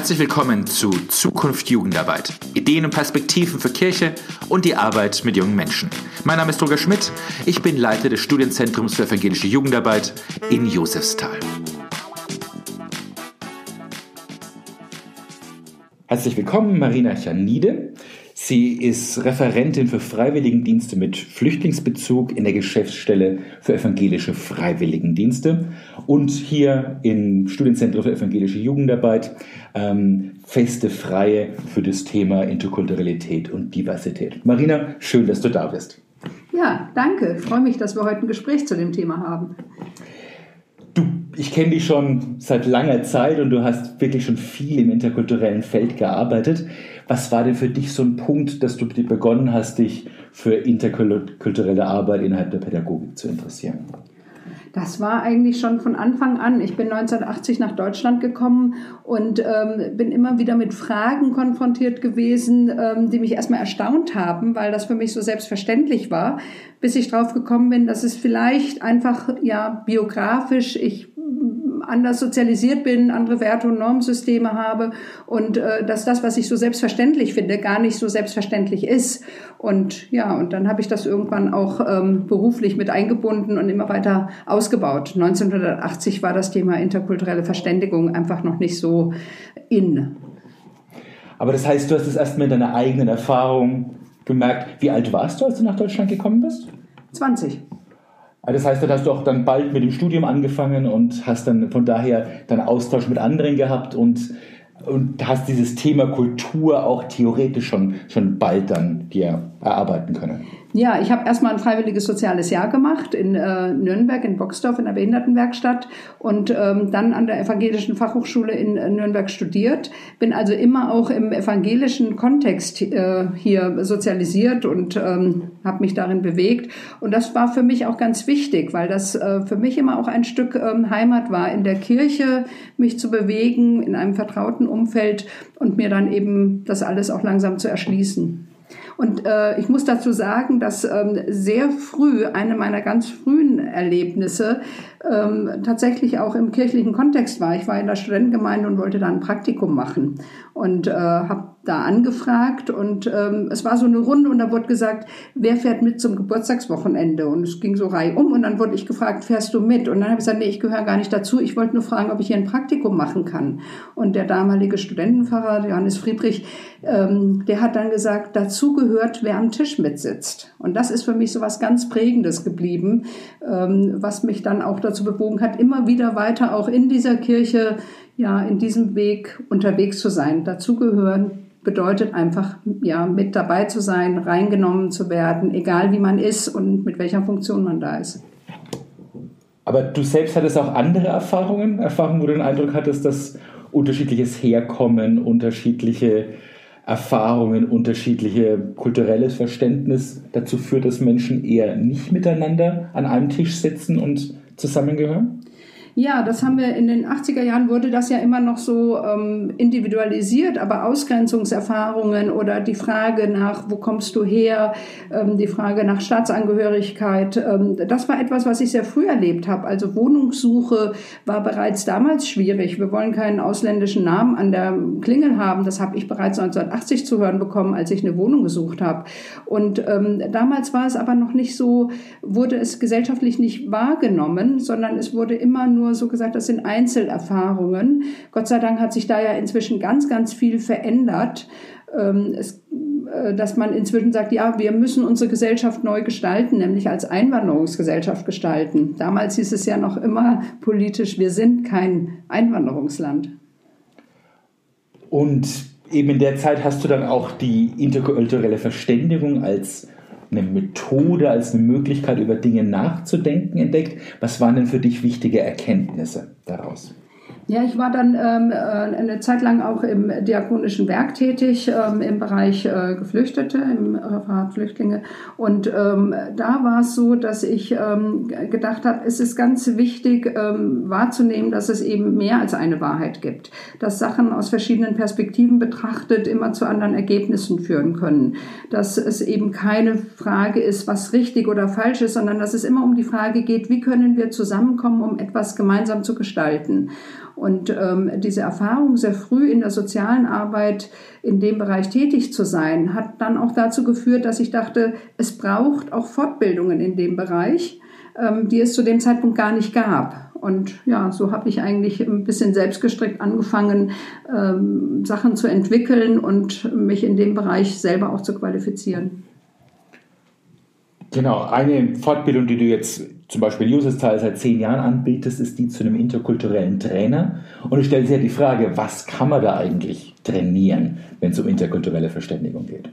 Herzlich willkommen zu Zukunft Jugendarbeit. Ideen und Perspektiven für Kirche und die Arbeit mit jungen Menschen. Mein Name ist Roger Schmidt. Ich bin Leiter des Studienzentrums für evangelische Jugendarbeit in Josefsthal. Herzlich willkommen, Marina Chanide. Sie ist Referentin für Freiwilligendienste mit Flüchtlingsbezug in der Geschäftsstelle für evangelische Freiwilligendienste und hier im Studienzentrum für evangelische Jugendarbeit ähm, feste Freie für das Thema Interkulturalität und Diversität. Marina, schön, dass du da bist. Ja, danke. Ich freue mich, dass wir heute ein Gespräch zu dem Thema haben. Du, ich kenne dich schon seit langer Zeit und du hast wirklich schon viel im interkulturellen Feld gearbeitet. Was war denn für dich so ein Punkt, dass du begonnen hast, dich für interkulturelle Arbeit innerhalb der Pädagogik zu interessieren? Das war eigentlich schon von Anfang an. Ich bin 1980 nach Deutschland gekommen und ähm, bin immer wieder mit Fragen konfrontiert gewesen, ähm, die mich erstmal erstaunt haben, weil das für mich so selbstverständlich war, bis ich drauf gekommen bin, dass es vielleicht einfach ja biografisch ich anders sozialisiert bin, andere Werte und Normsysteme habe und äh, dass das, was ich so selbstverständlich finde, gar nicht so selbstverständlich ist. Und ja, und dann habe ich das irgendwann auch ähm, beruflich mit eingebunden und immer weiter ausgebaut. 1980 war das Thema interkulturelle Verständigung einfach noch nicht so in. Aber das heißt, du hast es erst mit deiner eigenen Erfahrung gemerkt. Wie alt warst du, als du nach Deutschland gekommen bist? 20. Ah, das heißt, da hast du auch dann bald mit dem Studium angefangen und hast dann von daher dann Austausch mit anderen gehabt und, und hast dieses Thema Kultur auch theoretisch schon, schon bald dann dir erarbeiten können. Ja, ich habe erstmal ein freiwilliges soziales Jahr gemacht in äh, Nürnberg, in Boxdorf, in der Behindertenwerkstatt und ähm, dann an der Evangelischen Fachhochschule in äh, Nürnberg studiert. Bin also immer auch im evangelischen Kontext äh, hier sozialisiert und ähm, habe mich darin bewegt. Und das war für mich auch ganz wichtig, weil das äh, für mich immer auch ein Stück ähm, Heimat war, in der Kirche mich zu bewegen, in einem vertrauten Umfeld und mir dann eben das alles auch langsam zu erschließen. Und äh, ich muss dazu sagen, dass ähm, sehr früh eine meiner ganz frühen Erlebnisse ähm, tatsächlich auch im kirchlichen Kontext war. Ich war in der Studentengemeinde und wollte da ein Praktikum machen und äh, habe da angefragt und ähm, es war so eine Runde und da wurde gesagt, wer fährt mit zum Geburtstagswochenende? Und es ging so reihum und dann wurde ich gefragt, fährst du mit? Und dann habe ich gesagt, nee, ich gehöre gar nicht dazu. Ich wollte nur fragen, ob ich hier ein Praktikum machen kann. Und der damalige Studentenpfarrer, Johannes Friedrich, ähm, der hat dann gesagt, dazu gehört, wer am Tisch mitsitzt. Und das ist für mich so was ganz Prägendes geblieben, ähm, was mich dann auch dazu bewogen hat, immer wieder weiter auch in dieser Kirche, ja, in diesem Weg unterwegs zu sein. Dazu gehören bedeutet einfach, ja, mit dabei zu sein, reingenommen zu werden, egal wie man ist und mit welcher Funktion man da ist. Aber du selbst hattest auch andere Erfahrungen, Erfahrungen, wo du den Eindruck hattest, dass unterschiedliches Herkommen, unterschiedliche Erfahrungen, unterschiedliche kulturelles Verständnis dazu führt, dass Menschen eher nicht miteinander an einem Tisch sitzen und zusammengehören? Ja, das haben wir in den 80er Jahren wurde das ja immer noch so ähm, individualisiert, aber Ausgrenzungserfahrungen oder die Frage nach, wo kommst du her, ähm, die Frage nach Staatsangehörigkeit, ähm, das war etwas, was ich sehr früh erlebt habe. Also Wohnungssuche war bereits damals schwierig. Wir wollen keinen ausländischen Namen an der Klingel haben. Das habe ich bereits 1980 zu hören bekommen, als ich eine Wohnung gesucht habe. Und ähm, damals war es aber noch nicht so, wurde es gesellschaftlich nicht wahrgenommen, sondern es wurde immer nur nur so gesagt, das sind Einzelerfahrungen. Gott sei Dank hat sich da ja inzwischen ganz, ganz viel verändert. Ähm, es, äh, dass man inzwischen sagt, ja, wir müssen unsere Gesellschaft neu gestalten, nämlich als Einwanderungsgesellschaft gestalten. Damals hieß es ja noch immer politisch, wir sind kein Einwanderungsland. Und eben in der Zeit hast du dann auch die interkulturelle Verständigung als eine Methode, als eine Möglichkeit, über Dinge nachzudenken entdeckt. Was waren denn für dich wichtige Erkenntnisse daraus? Ja, ich war dann ähm, äh, eine Zeit lang auch im diakonischen Werk tätig, ähm, im Bereich äh, Geflüchtete, im Referat Flüchtlinge. Und ähm, da war es so, dass ich ähm, gedacht habe, es ist ganz wichtig ähm, wahrzunehmen, dass es eben mehr als eine Wahrheit gibt. Dass Sachen aus verschiedenen Perspektiven betrachtet immer zu anderen Ergebnissen führen können. Dass es eben keine Frage ist, was richtig oder falsch ist, sondern dass es immer um die Frage geht, wie können wir zusammenkommen, um etwas gemeinsam zu gestalten. Und ähm, diese Erfahrung, sehr früh in der sozialen Arbeit in dem Bereich tätig zu sein, hat dann auch dazu geführt, dass ich dachte, es braucht auch Fortbildungen in dem Bereich, ähm, die es zu dem Zeitpunkt gar nicht gab. Und ja, so habe ich eigentlich ein bisschen selbstgestrickt angefangen, ähm, Sachen zu entwickeln und mich in dem Bereich selber auch zu qualifizieren. Genau, eine Fortbildung, die du jetzt zum Beispiel User Style seit zehn Jahren anbietest, ist die zu einem interkulturellen Trainer. Und ich stelle dir die Frage, was kann man da eigentlich trainieren, wenn es um interkulturelle Verständigung geht?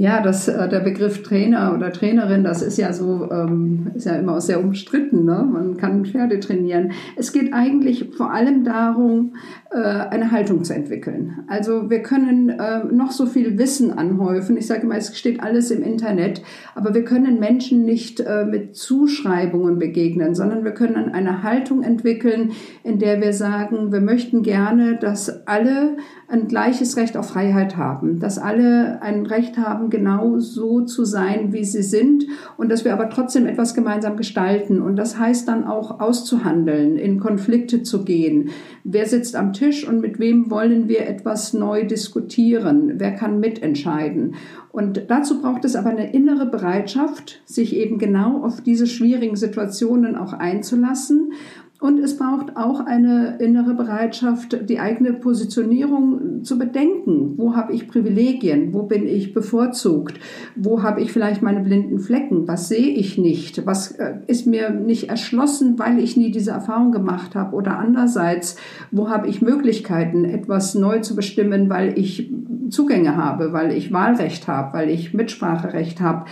Ja, das, äh, der Begriff Trainer oder Trainerin, das ist ja so, ähm, ist ja immer sehr umstritten. Ne? Man kann Pferde trainieren. Es geht eigentlich vor allem darum, äh, eine Haltung zu entwickeln. Also wir können äh, noch so viel Wissen anhäufen. Ich sage immer, es steht alles im Internet, aber wir können Menschen nicht mit Zuschreibungen begegnen, sondern wir können eine Haltung entwickeln, in der wir sagen, wir möchten gerne, dass alle ein gleiches Recht auf Freiheit haben, dass alle ein Recht haben, genau so zu sein, wie sie sind und dass wir aber trotzdem etwas gemeinsam gestalten. Und das heißt dann auch auszuhandeln, in Konflikte zu gehen. Wer sitzt am Tisch und mit wem wollen wir etwas neu diskutieren? Wer kann mitentscheiden? Und dazu braucht es aber eine innere Bereitschaft, sich eben genau auf diese schwierigen Situationen auch einzulassen und es braucht auch eine innere Bereitschaft, die eigene Positionierung zu bedenken. Wo habe ich Privilegien? Wo bin ich bevorzugt? Wo habe ich vielleicht meine blinden Flecken? Was sehe ich nicht? Was äh, ist mir nicht erschlossen, weil ich nie diese Erfahrung gemacht habe? Oder andererseits, wo habe ich Möglichkeiten, etwas neu zu bestimmen, weil ich Zugänge habe, weil ich Wahlrecht habe, weil ich Mitspracherecht habe?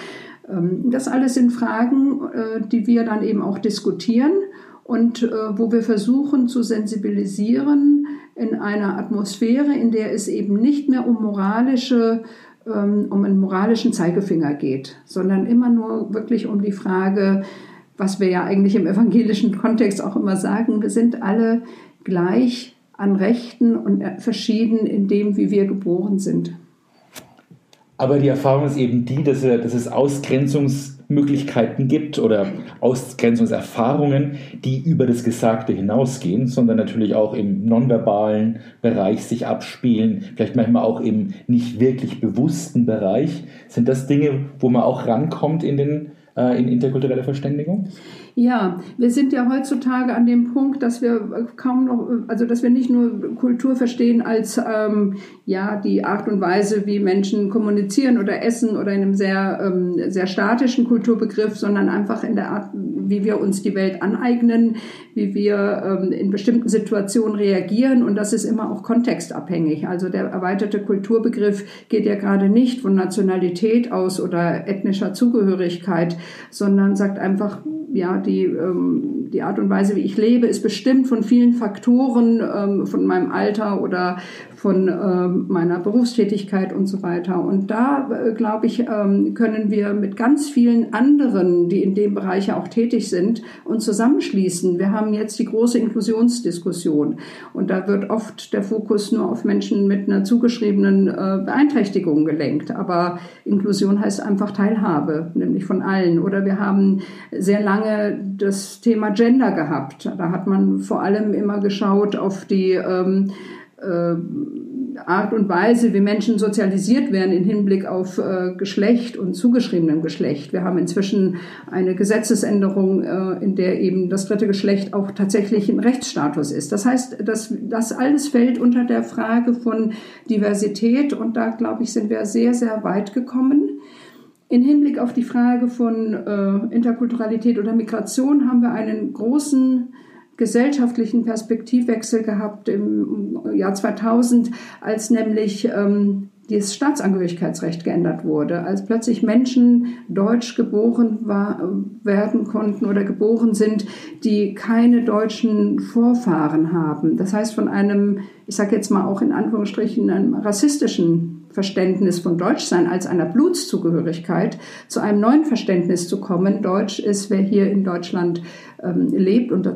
Ähm, das alles sind Fragen, äh, die wir dann eben auch diskutieren und äh, wo wir versuchen zu sensibilisieren in einer Atmosphäre, in der es eben nicht mehr um moralische ähm, um einen moralischen Zeigefinger geht, sondern immer nur wirklich um die Frage, was wir ja eigentlich im evangelischen Kontext auch immer sagen, wir sind alle gleich an Rechten und äh, verschieden in dem, wie wir geboren sind. Aber die Erfahrung ist eben die, dass, dass es Ausgrenzungsmöglichkeiten gibt oder Ausgrenzungserfahrungen, die über das Gesagte hinausgehen, sondern natürlich auch im nonverbalen Bereich sich abspielen, vielleicht manchmal auch im nicht wirklich bewussten Bereich. Sind das Dinge, wo man auch rankommt in, den, äh, in interkulturelle Verständigung? Ja, wir sind ja heutzutage an dem Punkt, dass wir kaum noch, also dass wir nicht nur Kultur verstehen als ähm, ja die Art und Weise, wie Menschen kommunizieren oder essen oder in einem sehr ähm, sehr statischen Kulturbegriff, sondern einfach in der Art, wie wir uns die Welt aneignen, wie wir ähm, in bestimmten Situationen reagieren und das ist immer auch kontextabhängig. Also der erweiterte Kulturbegriff geht ja gerade nicht von Nationalität aus oder ethnischer Zugehörigkeit, sondern sagt einfach ja, die, ähm, die Art und Weise, wie ich lebe, ist bestimmt von vielen Faktoren, ähm, von meinem Alter oder von ähm, meiner Berufstätigkeit und so weiter. Und da, äh, glaube ich, ähm, können wir mit ganz vielen anderen, die in dem Bereich ja auch tätig sind, uns zusammenschließen. Wir haben jetzt die große Inklusionsdiskussion und da wird oft der Fokus nur auf Menschen mit einer zugeschriebenen äh, Beeinträchtigung gelenkt. Aber Inklusion heißt einfach Teilhabe, nämlich von allen. Oder wir haben sehr lange das Thema Gender gehabt. Da hat man vor allem immer geschaut auf die ähm, äh, Art und Weise, wie Menschen sozialisiert werden im Hinblick auf äh, Geschlecht und zugeschriebenem Geschlecht. Wir haben inzwischen eine Gesetzesänderung, äh, in der eben das dritte Geschlecht auch tatsächlich ein Rechtsstatus ist. Das heißt, dass das alles fällt unter der Frage von Diversität und da, glaube ich, sind wir sehr, sehr weit gekommen. In Hinblick auf die Frage von äh, Interkulturalität oder Migration haben wir einen großen gesellschaftlichen Perspektivwechsel gehabt im Jahr 2000, als nämlich ähm, das Staatsangehörigkeitsrecht geändert wurde, als plötzlich Menschen deutsch geboren war, werden konnten oder geboren sind, die keine deutschen Vorfahren haben. Das heißt, von einem, ich sage jetzt mal auch in Anführungsstrichen, einem rassistischen Verständnis von Deutschsein als einer Blutszugehörigkeit zu einem neuen Verständnis zu kommen. Deutsch ist, wer hier in Deutschland ähm, lebt und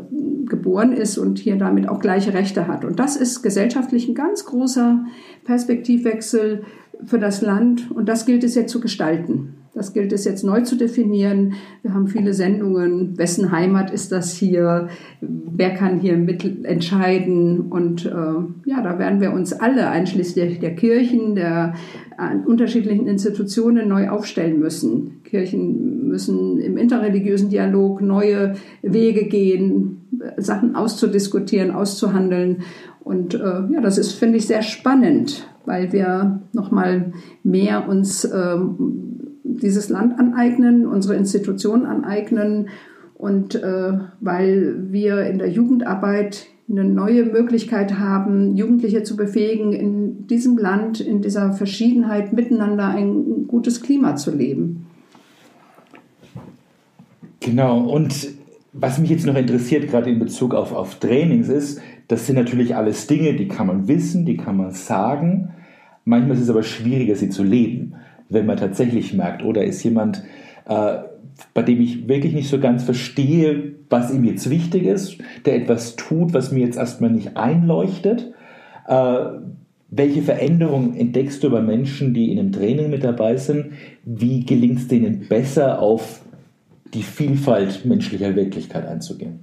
geboren ist und hier damit auch gleiche Rechte hat. Und das ist gesellschaftlich ein ganz großer Perspektivwechsel für das Land und das gilt es jetzt zu gestalten. Das gilt es jetzt neu zu definieren. Wir haben viele Sendungen. Wessen Heimat ist das hier? Wer kann hier mitentscheiden? Und äh, ja, da werden wir uns alle, einschließlich der Kirchen, der äh, unterschiedlichen Institutionen, neu aufstellen müssen. Kirchen müssen im interreligiösen Dialog neue Wege gehen, Sachen auszudiskutieren, auszuhandeln. Und äh, ja, das ist, finde ich, sehr spannend, weil wir nochmal mehr uns ähm, dieses Land aneignen, unsere Institutionen aneignen und äh, weil wir in der Jugendarbeit eine neue Möglichkeit haben, Jugendliche zu befähigen, in diesem Land, in dieser Verschiedenheit miteinander ein gutes Klima zu leben. Genau, und was mich jetzt noch interessiert, gerade in Bezug auf, auf Trainings, ist, das sind natürlich alles Dinge, die kann man wissen, die kann man sagen. Manchmal ist es aber schwieriger, sie zu leben wenn man tatsächlich merkt, oder ist jemand, äh, bei dem ich wirklich nicht so ganz verstehe, was ihm jetzt wichtig ist, der etwas tut, was mir jetzt erstmal nicht einleuchtet. Äh, welche Veränderungen entdeckst du bei Menschen, die in einem Training mit dabei sind? Wie gelingt es denen besser, auf die Vielfalt menschlicher Wirklichkeit einzugehen?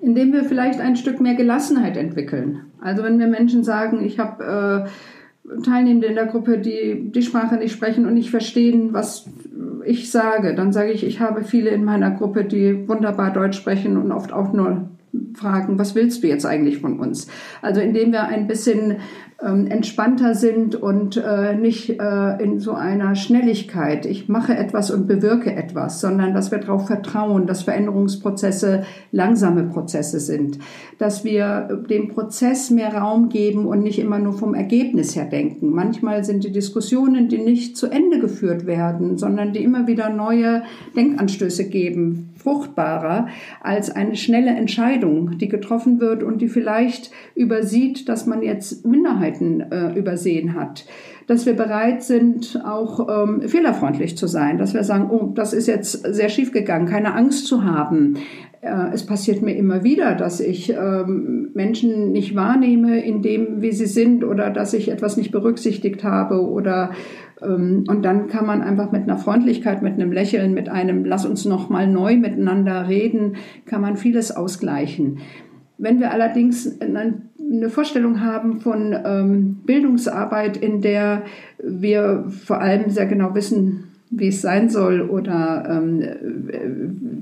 Indem wir vielleicht ein Stück mehr Gelassenheit entwickeln. Also wenn wir Menschen sagen, ich habe äh, Teilnehmende in der Gruppe, die die Sprache nicht sprechen und nicht verstehen, was ich sage. Dann sage ich, ich habe viele in meiner Gruppe, die wunderbar Deutsch sprechen und oft auch nur fragen, was willst du jetzt eigentlich von uns? Also indem wir ein bisschen ähm, entspannter sind und äh, nicht äh, in so einer Schnelligkeit, ich mache etwas und bewirke etwas, sondern dass wir darauf vertrauen, dass Veränderungsprozesse langsame Prozesse sind, dass wir dem Prozess mehr Raum geben und nicht immer nur vom Ergebnis her denken. Manchmal sind die Diskussionen, die nicht zu Ende geführt werden, sondern die immer wieder neue Denkanstöße geben, fruchtbarer als eine schnelle Entscheidung, die getroffen wird und die vielleicht übersieht, dass man jetzt Minderheiten äh, übersehen hat. Dass wir bereit sind, auch ähm, fehlerfreundlich zu sein, dass wir sagen, oh, das ist jetzt sehr schief gegangen, keine Angst zu haben. Äh, es passiert mir immer wieder, dass ich ähm, Menschen nicht wahrnehme in dem, wie sie sind oder dass ich etwas nicht berücksichtigt habe oder ähm, und dann kann man einfach mit einer Freundlichkeit, mit einem Lächeln, mit einem Lass uns noch mal neu miteinander reden, kann man vieles ausgleichen. Wenn wir allerdings eine Vorstellung haben von ähm, Bildungsarbeit, in der wir vor allem sehr genau wissen, wie es sein soll, oder ähm,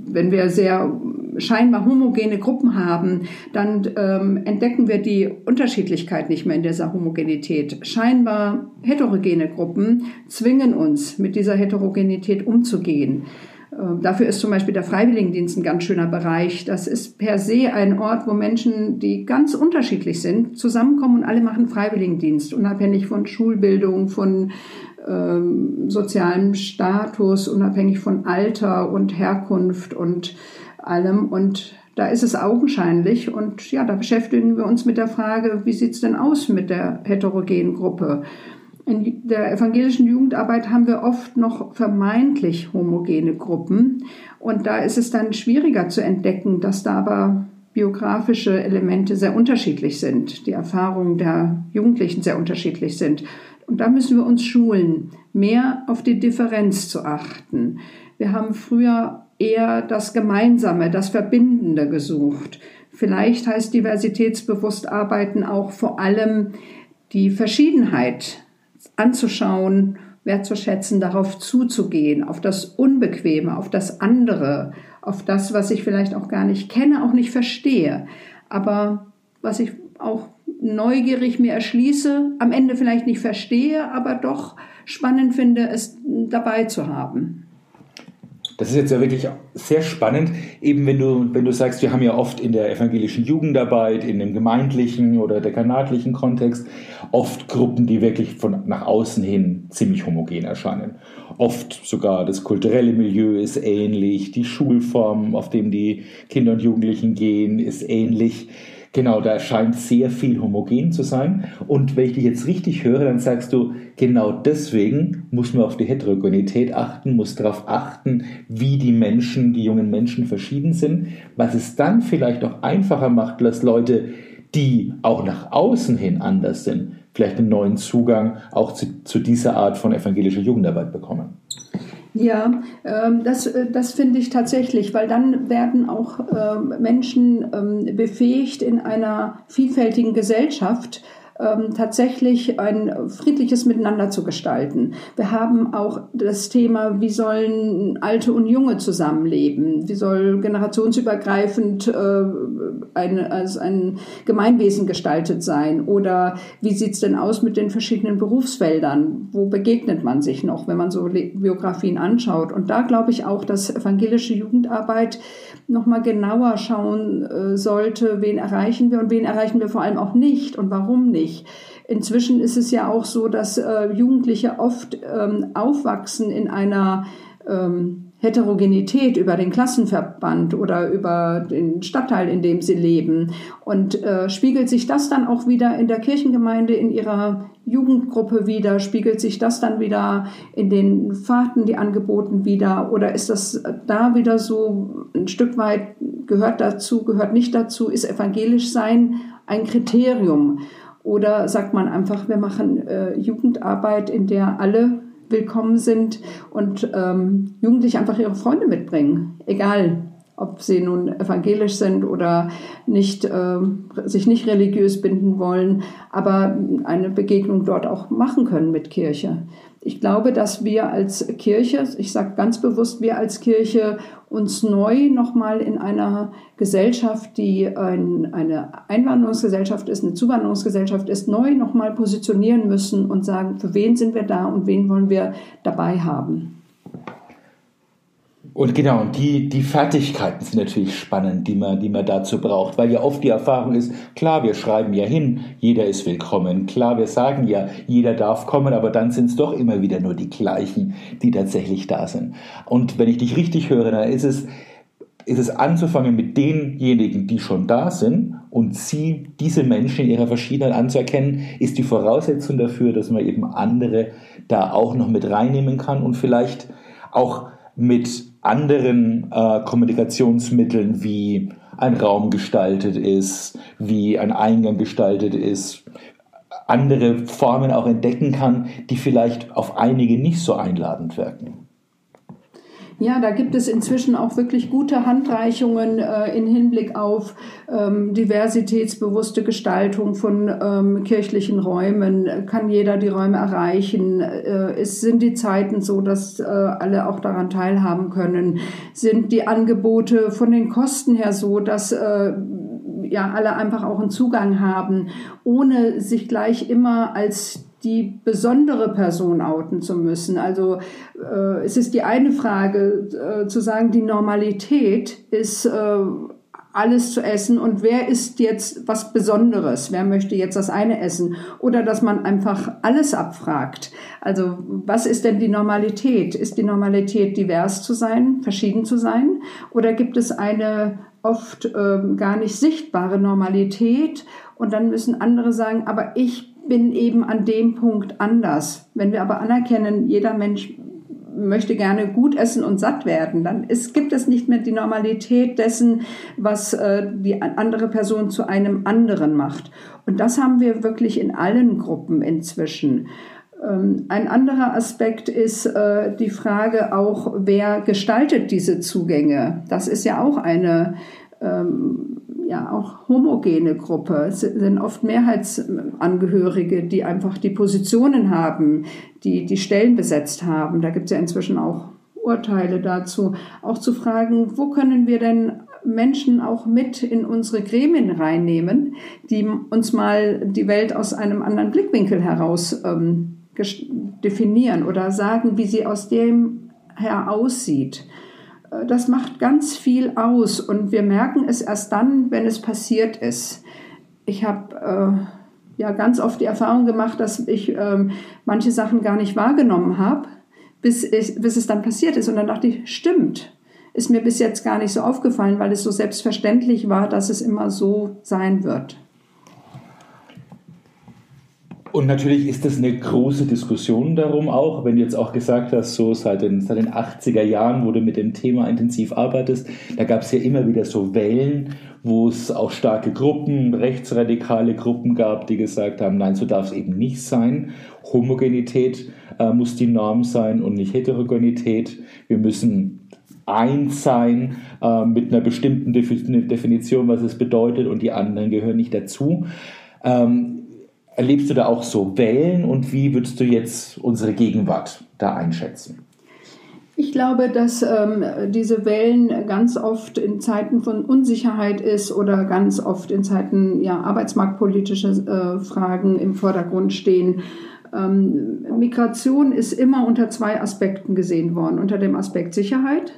wenn wir sehr scheinbar homogene Gruppen haben, dann ähm, entdecken wir die Unterschiedlichkeit nicht mehr in dieser Homogenität. Scheinbar heterogene Gruppen zwingen uns, mit dieser Heterogenität umzugehen. Ähm, dafür ist zum Beispiel der Freiwilligendienst ein ganz schöner Bereich. Das ist per se ein Ort, wo Menschen, die ganz unterschiedlich sind, zusammenkommen und alle machen Freiwilligendienst, unabhängig von Schulbildung, von ähm, sozialem Status, unabhängig von Alter und Herkunft und allem. Und da ist es augenscheinlich. Und ja, da beschäftigen wir uns mit der Frage, wie sieht es denn aus mit der heterogenen Gruppe? In der evangelischen Jugendarbeit haben wir oft noch vermeintlich homogene Gruppen. Und da ist es dann schwieriger zu entdecken, dass da aber biografische Elemente sehr unterschiedlich sind, die Erfahrungen der Jugendlichen sehr unterschiedlich sind. Und da müssen wir uns schulen, mehr auf die Differenz zu achten. Wir haben früher eher das Gemeinsame, das Verbindende gesucht. Vielleicht heißt diversitätsbewusst arbeiten auch vor allem die Verschiedenheit anzuschauen, wertzuschätzen, darauf zuzugehen, auf das Unbequeme, auf das andere, auf das, was ich vielleicht auch gar nicht kenne, auch nicht verstehe, aber was ich auch neugierig mir erschließe, am Ende vielleicht nicht verstehe, aber doch spannend finde, es dabei zu haben. Das ist jetzt ja wirklich sehr spannend, eben wenn du, wenn du sagst, wir haben ja oft in der evangelischen Jugendarbeit, in dem gemeindlichen oder dekanatlichen Kontext, oft Gruppen, die wirklich von nach außen hin ziemlich homogen erscheinen. Oft sogar das kulturelle Milieu ist ähnlich, die Schulform, auf dem die Kinder und Jugendlichen gehen, ist ähnlich. Genau, da scheint sehr viel homogen zu sein. Und wenn ich dich jetzt richtig höre, dann sagst du, genau deswegen muss man auf die Heterogenität achten, muss darauf achten, wie die Menschen, die jungen Menschen verschieden sind, was es dann vielleicht auch einfacher macht, dass Leute, die auch nach außen hin anders sind, vielleicht einen neuen Zugang auch zu, zu dieser Art von evangelischer Jugendarbeit bekommen. Ja, ähm, das, äh, das finde ich tatsächlich, weil dann werden auch ähm, Menschen ähm, befähigt in einer vielfältigen Gesellschaft ähm, tatsächlich ein friedliches Miteinander zu gestalten. Wir haben auch das Thema, wie sollen Alte und Junge zusammenleben? Wie soll generationsübergreifend äh, ein, also ein Gemeinwesen gestaltet sein? Oder wie sieht's denn aus mit den verschiedenen Berufsfeldern? Wo begegnet man sich noch, wenn man so Biografien anschaut? Und da glaube ich auch, dass evangelische Jugendarbeit nochmal genauer schauen äh, sollte, wen erreichen wir und wen erreichen wir vor allem auch nicht und warum nicht. Inzwischen ist es ja auch so, dass äh, Jugendliche oft ähm, aufwachsen in einer ähm, Heterogenität über den Klassenverband oder über den Stadtteil, in dem sie leben. Und äh, spiegelt sich das dann auch wieder in der Kirchengemeinde, in ihrer Jugendgruppe wieder? Spiegelt sich das dann wieder in den Fahrten, die angeboten wieder? Oder ist das da wieder so ein Stück weit gehört dazu, gehört nicht dazu? Ist evangelisch sein ein Kriterium? Oder sagt man einfach, wir machen äh, Jugendarbeit, in der alle willkommen sind und ähm, Jugendliche einfach ihre Freunde mitbringen, egal ob sie nun evangelisch sind oder nicht, äh, sich nicht religiös binden wollen, aber eine Begegnung dort auch machen können mit Kirche. Ich glaube, dass wir als Kirche, ich sage ganz bewusst, wir als Kirche uns neu nochmal in einer Gesellschaft, die ein, eine Einwanderungsgesellschaft ist, eine Zuwanderungsgesellschaft ist, neu nochmal positionieren müssen und sagen, für wen sind wir da und wen wollen wir dabei haben. Und genau, und die, die Fertigkeiten sind natürlich spannend, die man, die man dazu braucht, weil ja oft die Erfahrung ist, klar, wir schreiben ja hin, jeder ist willkommen, klar, wir sagen ja, jeder darf kommen, aber dann sind es doch immer wieder nur die gleichen, die tatsächlich da sind. Und wenn ich dich richtig höre, dann ist es, ist es anzufangen mit denjenigen, die schon da sind und sie, diese Menschen in ihrer Verschiedenheit anzuerkennen, ist die Voraussetzung dafür, dass man eben andere da auch noch mit reinnehmen kann und vielleicht auch mit anderen äh, Kommunikationsmitteln wie ein Raum gestaltet ist, wie ein Eingang gestaltet ist, andere Formen auch entdecken kann, die vielleicht auf einige nicht so einladend wirken. Ja, da gibt es inzwischen auch wirklich gute Handreichungen äh, in Hinblick auf ähm, diversitätsbewusste Gestaltung von ähm, kirchlichen Räumen. Kann jeder die Räume erreichen? Äh, es sind die Zeiten so, dass äh, alle auch daran teilhaben können? Sind die Angebote von den Kosten her so, dass äh, ja alle einfach auch einen Zugang haben, ohne sich gleich immer als die besondere Person outen zu müssen. Also äh, es ist die eine Frage äh, zu sagen, die Normalität ist äh, alles zu essen und wer isst jetzt was Besonderes? Wer möchte jetzt das eine essen? Oder dass man einfach alles abfragt. Also was ist denn die Normalität? Ist die Normalität divers zu sein, verschieden zu sein? Oder gibt es eine oft ähm, gar nicht sichtbare Normalität? Und dann müssen andere sagen, aber ich bin eben an dem Punkt anders. Wenn wir aber anerkennen, jeder Mensch möchte gerne gut essen und satt werden, dann ist, gibt es nicht mehr die Normalität dessen, was äh, die andere Person zu einem anderen macht. Und das haben wir wirklich in allen Gruppen inzwischen. Ähm, ein anderer Aspekt ist äh, die Frage auch, wer gestaltet diese Zugänge? Das ist ja auch eine ähm, ja auch homogene Gruppe. Es sind oft Mehrheitsangehörige, die einfach die Positionen haben, die die Stellen besetzt haben. Da gibt es ja inzwischen auch Urteile dazu. Auch zu fragen, wo können wir denn Menschen auch mit in unsere Gremien reinnehmen, die uns mal die Welt aus einem anderen Blickwinkel heraus ähm, definieren oder sagen, wie sie aus dem her aussieht das macht ganz viel aus und wir merken es erst dann, wenn es passiert ist. Ich habe äh, ja ganz oft die Erfahrung gemacht, dass ich ähm, manche Sachen gar nicht wahrgenommen habe, bis, bis es dann passiert ist. Und dann dachte ich, stimmt, ist mir bis jetzt gar nicht so aufgefallen, weil es so selbstverständlich war, dass es immer so sein wird. Und natürlich ist das eine große Diskussion darum auch, wenn du jetzt auch gesagt hast, so seit den, seit den 80er Jahren, wo du mit dem Thema intensiv arbeitest, da gab es ja immer wieder so Wellen, wo es auch starke Gruppen, rechtsradikale Gruppen gab, die gesagt haben, nein, so darf es eben nicht sein. Homogenität äh, muss die Norm sein und nicht Heterogenität. Wir müssen eins sein äh, mit einer bestimmten Definition, was es bedeutet und die anderen gehören nicht dazu. Ähm, erlebst du da auch so Wellen und wie würdest du jetzt unsere Gegenwart da einschätzen? Ich glaube, dass ähm, diese Wellen ganz oft in Zeiten von Unsicherheit ist oder ganz oft in Zeiten ja, arbeitsmarktpolitischer äh, Fragen im Vordergrund stehen. Ähm, Migration ist immer unter zwei Aspekten gesehen worden, unter dem Aspekt Sicherheit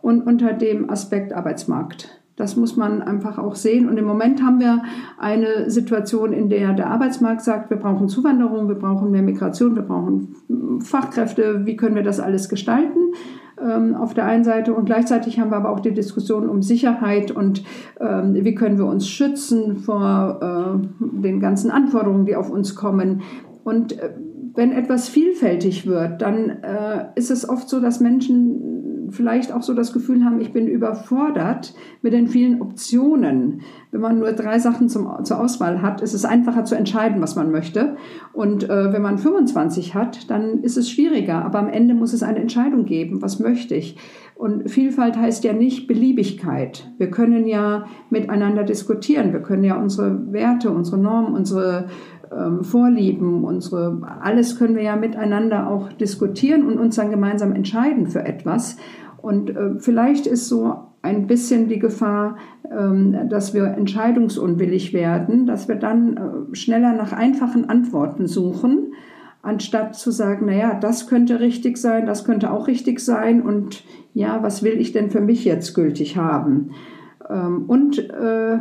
und unter dem Aspekt Arbeitsmarkt. Das muss man einfach auch sehen. Und im Moment haben wir eine Situation, in der der Arbeitsmarkt sagt, wir brauchen Zuwanderung, wir brauchen mehr Migration, wir brauchen Fachkräfte. Wie können wir das alles gestalten? Ähm, auf der einen Seite und gleichzeitig haben wir aber auch die Diskussion um Sicherheit und ähm, wie können wir uns schützen vor äh, den ganzen Anforderungen, die auf uns kommen. Und äh, wenn etwas vielfältig wird, dann äh, ist es oft so, dass Menschen vielleicht auch so das Gefühl haben, ich bin überfordert mit den vielen Optionen. Wenn man nur drei Sachen zum, zur Auswahl hat, ist es einfacher zu entscheiden, was man möchte. Und äh, wenn man 25 hat, dann ist es schwieriger. Aber am Ende muss es eine Entscheidung geben, was möchte ich. Und Vielfalt heißt ja nicht Beliebigkeit. Wir können ja miteinander diskutieren. Wir können ja unsere Werte, unsere Normen, unsere ähm, Vorlieben, unsere, alles können wir ja miteinander auch diskutieren und uns dann gemeinsam entscheiden für etwas. Und äh, vielleicht ist so ein bisschen die Gefahr, ähm, dass wir entscheidungsunwillig werden, dass wir dann äh, schneller nach einfachen Antworten suchen, anstatt zu sagen, naja, das könnte richtig sein, das könnte auch richtig sein und ja, was will ich denn für mich jetzt gültig haben? Ähm, und äh,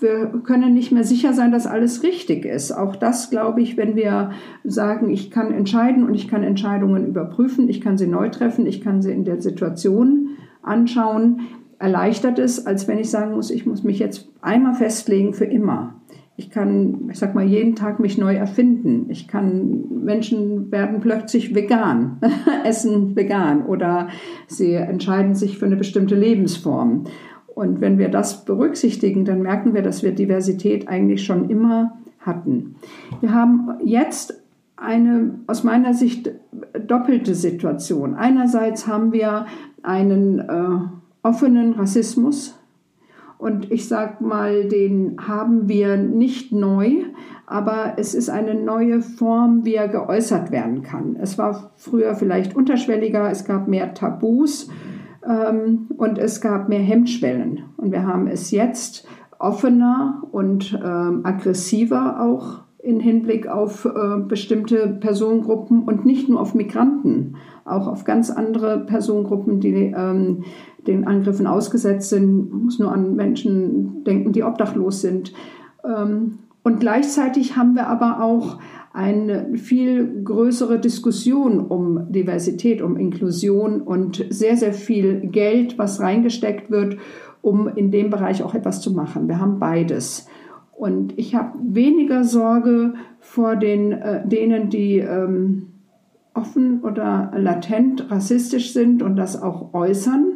wir können nicht mehr sicher sein, dass alles richtig ist. Auch das glaube ich, wenn wir sagen, ich kann entscheiden und ich kann Entscheidungen überprüfen, ich kann sie neu treffen, ich kann sie in der Situation anschauen, erleichtert es, als wenn ich sagen muss, ich muss mich jetzt einmal festlegen für immer. Ich kann, ich sag mal, jeden Tag mich neu erfinden. Ich kann, Menschen werden plötzlich vegan, essen vegan oder sie entscheiden sich für eine bestimmte Lebensform. Und wenn wir das berücksichtigen, dann merken wir, dass wir Diversität eigentlich schon immer hatten. Wir haben jetzt eine aus meiner Sicht doppelte Situation. Einerseits haben wir einen äh, offenen Rassismus und ich sage mal, den haben wir nicht neu, aber es ist eine neue Form, wie er geäußert werden kann. Es war früher vielleicht unterschwelliger, es gab mehr Tabus und es gab mehr Hemmschwellen. Und wir haben es jetzt offener und ähm, aggressiver auch in Hinblick auf äh, bestimmte Personengruppen und nicht nur auf Migranten, auch auf ganz andere Personengruppen, die ähm, den Angriffen ausgesetzt sind. Man muss nur an Menschen denken, die obdachlos sind. Ähm, und gleichzeitig haben wir aber auch eine viel größere Diskussion um Diversität, um Inklusion und sehr, sehr viel Geld, was reingesteckt wird, um in dem Bereich auch etwas zu machen. Wir haben beides. Und ich habe weniger Sorge vor den, äh, denen, die ähm, offen oder latent rassistisch sind und das auch äußern.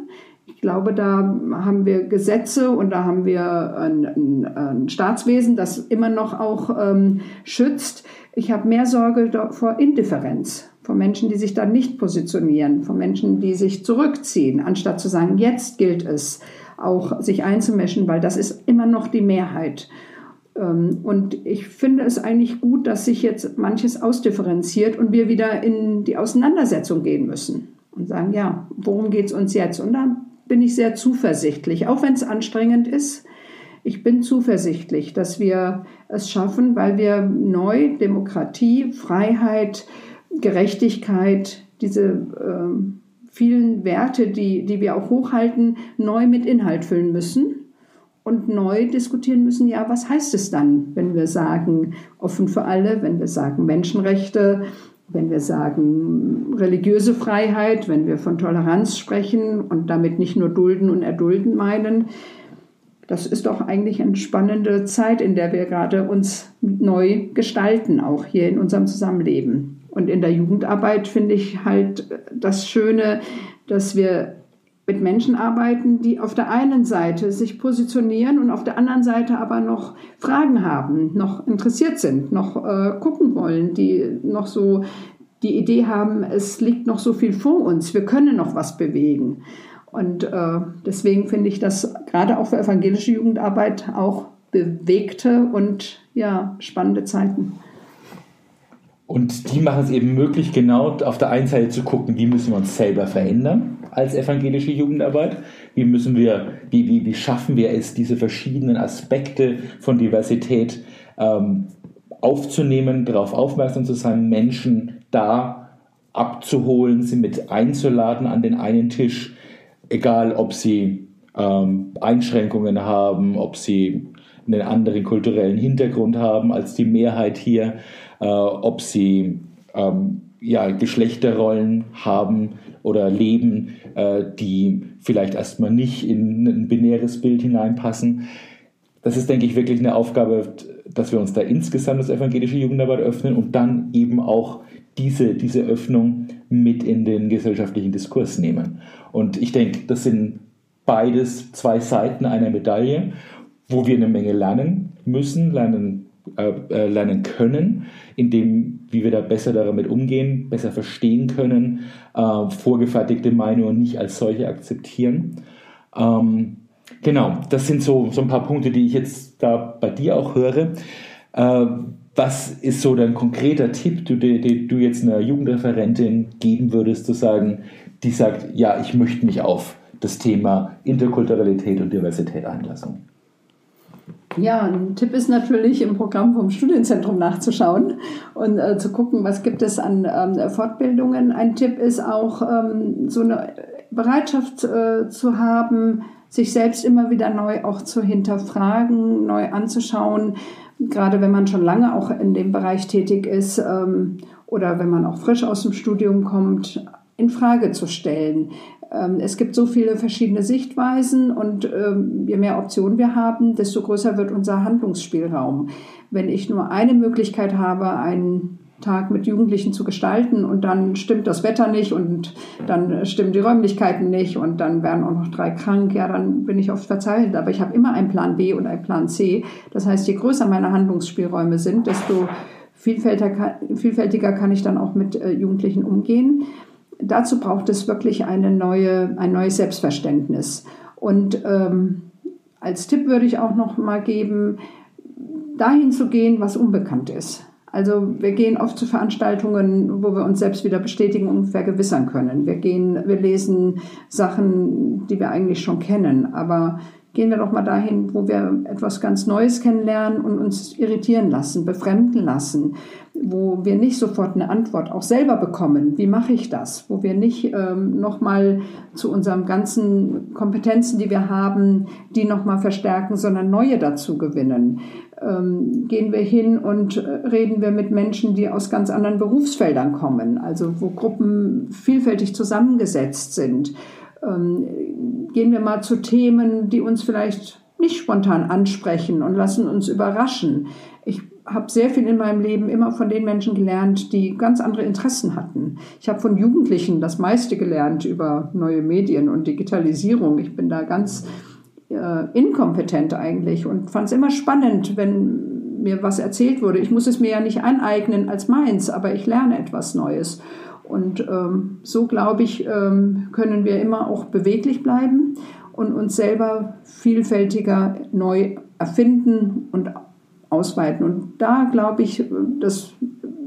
Ich glaube, da haben wir Gesetze und da haben wir ein, ein, ein Staatswesen, das immer noch auch ähm, schützt. Ich habe mehr Sorge vor Indifferenz, vor Menschen, die sich da nicht positionieren, vor Menschen, die sich zurückziehen, anstatt zu sagen, jetzt gilt es, auch sich einzumischen, weil das ist immer noch die Mehrheit. Ähm, und ich finde es eigentlich gut, dass sich jetzt manches ausdifferenziert und wir wieder in die Auseinandersetzung gehen müssen und sagen, ja, worum geht es uns jetzt? Und da bin ich sehr zuversichtlich, auch wenn es anstrengend ist. Ich bin zuversichtlich, dass wir es schaffen, weil wir neu Demokratie, Freiheit, Gerechtigkeit, diese äh, vielen Werte, die, die wir auch hochhalten, neu mit Inhalt füllen müssen und neu diskutieren müssen, ja, was heißt es dann, wenn wir sagen offen für alle, wenn wir sagen Menschenrechte, wenn wir sagen religiöse Freiheit, wenn wir von Toleranz sprechen und damit nicht nur dulden und erdulden meinen, das ist doch eigentlich eine spannende Zeit, in der wir gerade uns neu gestalten, auch hier in unserem Zusammenleben. Und in der Jugendarbeit finde ich halt das Schöne, dass wir mit Menschen arbeiten, die auf der einen Seite sich positionieren und auf der anderen Seite aber noch Fragen haben, noch interessiert sind, noch äh, gucken wollen, die noch so die Idee haben, es liegt noch so viel vor uns, wir können noch was bewegen. Und äh, deswegen finde ich das gerade auch für evangelische Jugendarbeit auch bewegte und ja, spannende Zeiten. Und die machen es eben möglich, genau auf der einen Seite zu gucken, wie müssen wir uns selber verändern als evangelische Jugendarbeit, wie müssen wir, wie, wie, wie schaffen wir es, diese verschiedenen Aspekte von Diversität ähm, aufzunehmen, darauf aufmerksam zu sein, Menschen da abzuholen, sie mit einzuladen an den einen Tisch, egal ob sie ähm, Einschränkungen haben, ob sie einen anderen kulturellen Hintergrund haben als die Mehrheit hier äh, ob sie ähm, ja, Geschlechterrollen haben oder leben, äh, die vielleicht erstmal nicht in ein binäres Bild hineinpassen. Das ist, denke ich, wirklich eine Aufgabe, dass wir uns da insgesamt als evangelische Jugendarbeit öffnen und dann eben auch diese, diese Öffnung mit in den gesellschaftlichen Diskurs nehmen. Und ich denke, das sind beides zwei Seiten einer Medaille, wo wir eine Menge lernen müssen, lernen äh, äh, lernen können, indem wie wir da besser damit umgehen, besser verstehen können, äh, vorgefertigte Meinungen nicht als solche akzeptieren. Ähm, genau, das sind so, so ein paar Punkte, die ich jetzt da bei dir auch höre. Äh, was ist so dein konkreter Tipp, den du, du jetzt einer Jugendreferentin geben würdest, zu sagen, die sagt, ja, ich möchte mich auf das Thema Interkulturalität und Diversität einlassen? Ja, ein Tipp ist natürlich im Programm vom Studienzentrum nachzuschauen und äh, zu gucken, was gibt es an ähm, Fortbildungen. Ein Tipp ist auch ähm, so eine Bereitschaft äh, zu haben, sich selbst immer wieder neu auch zu hinterfragen, neu anzuschauen, gerade wenn man schon lange auch in dem Bereich tätig ist ähm, oder wenn man auch frisch aus dem Studium kommt, in Frage zu stellen. Ähm, es gibt so viele verschiedene Sichtweisen und ähm, je mehr Optionen wir haben, desto größer wird unser Handlungsspielraum. Wenn ich nur eine Möglichkeit habe, einen Tag mit Jugendlichen zu gestalten und dann stimmt das Wetter nicht und dann stimmen die Räumlichkeiten nicht und dann werden auch noch drei krank, ja, dann bin ich oft verzweifelt. Aber ich habe immer einen Plan B und einen Plan C. Das heißt, je größer meine Handlungsspielräume sind, desto vielfältiger, kann ich dann auch mit äh, Jugendlichen umgehen dazu braucht es wirklich eine neue, ein neues Selbstverständnis. Und ähm, als Tipp würde ich auch noch mal geben, dahin zu gehen, was unbekannt ist. Also wir gehen oft zu Veranstaltungen, wo wir uns selbst wieder bestätigen und vergewissern können. Wir gehen, wir lesen Sachen, die wir eigentlich schon kennen, aber gehen wir doch mal dahin, wo wir etwas ganz Neues kennenlernen und uns irritieren lassen, befremden lassen, wo wir nicht sofort eine Antwort auch selber bekommen. Wie mache ich das? Wo wir nicht ähm, nochmal zu unseren ganzen Kompetenzen, die wir haben, die nochmal verstärken, sondern neue dazu gewinnen. Ähm, gehen wir hin und äh, reden wir mit Menschen, die aus ganz anderen Berufsfeldern kommen, also wo Gruppen vielfältig zusammengesetzt sind ähm, gehen wir mal zu Themen, die uns vielleicht nicht spontan ansprechen und lassen uns überraschen. Ich habe sehr viel in meinem Leben immer von den Menschen gelernt, die ganz andere Interessen hatten. Ich habe von Jugendlichen das meiste gelernt über neue Medien und Digitalisierung. Ich bin da ganz äh, inkompetent eigentlich und fand es immer spannend, wenn mir was erzählt wurde. Ich muss es mir ja nicht aneignen als meins, aber ich lerne etwas Neues. Und ähm, so, glaube ich, ähm, können wir immer auch beweglich bleiben und uns selber vielfältiger neu erfinden und ausweiten. Und da glaube ich, das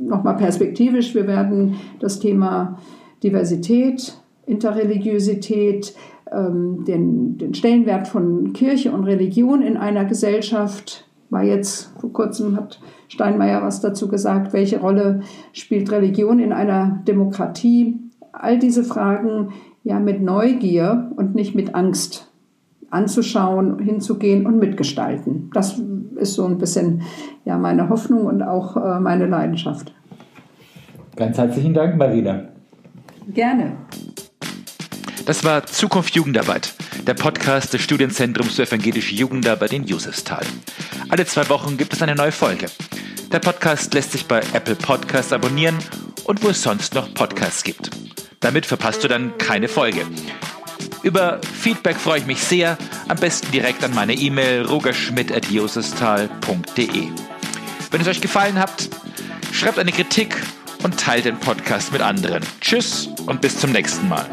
nochmal perspektivisch, wir werden das Thema Diversität, Interreligiosität, ähm, den, den Stellenwert von Kirche und Religion in einer Gesellschaft war jetzt vor kurzem hat Steinmeier was dazu gesagt, welche Rolle spielt Religion in einer Demokratie? All diese Fragen ja mit Neugier und nicht mit Angst anzuschauen, hinzugehen und mitgestalten. Das ist so ein bisschen ja meine Hoffnung und auch äh, meine Leidenschaft. Ganz herzlichen Dank, Marina. Gerne. Das war Zukunft Jugendarbeit, der Podcast des Studienzentrums für evangelische Jugendarbeit in Josefsthal. Alle zwei Wochen gibt es eine neue Folge. Der Podcast lässt sich bei Apple Podcasts abonnieren und wo es sonst noch Podcasts gibt. Damit verpasst du dann keine Folge. Über Feedback freue ich mich sehr, am besten direkt an meine E-Mail rogerschmidt.josestal.de. Wenn es euch gefallen hat, schreibt eine Kritik und teilt den Podcast mit anderen. Tschüss und bis zum nächsten Mal.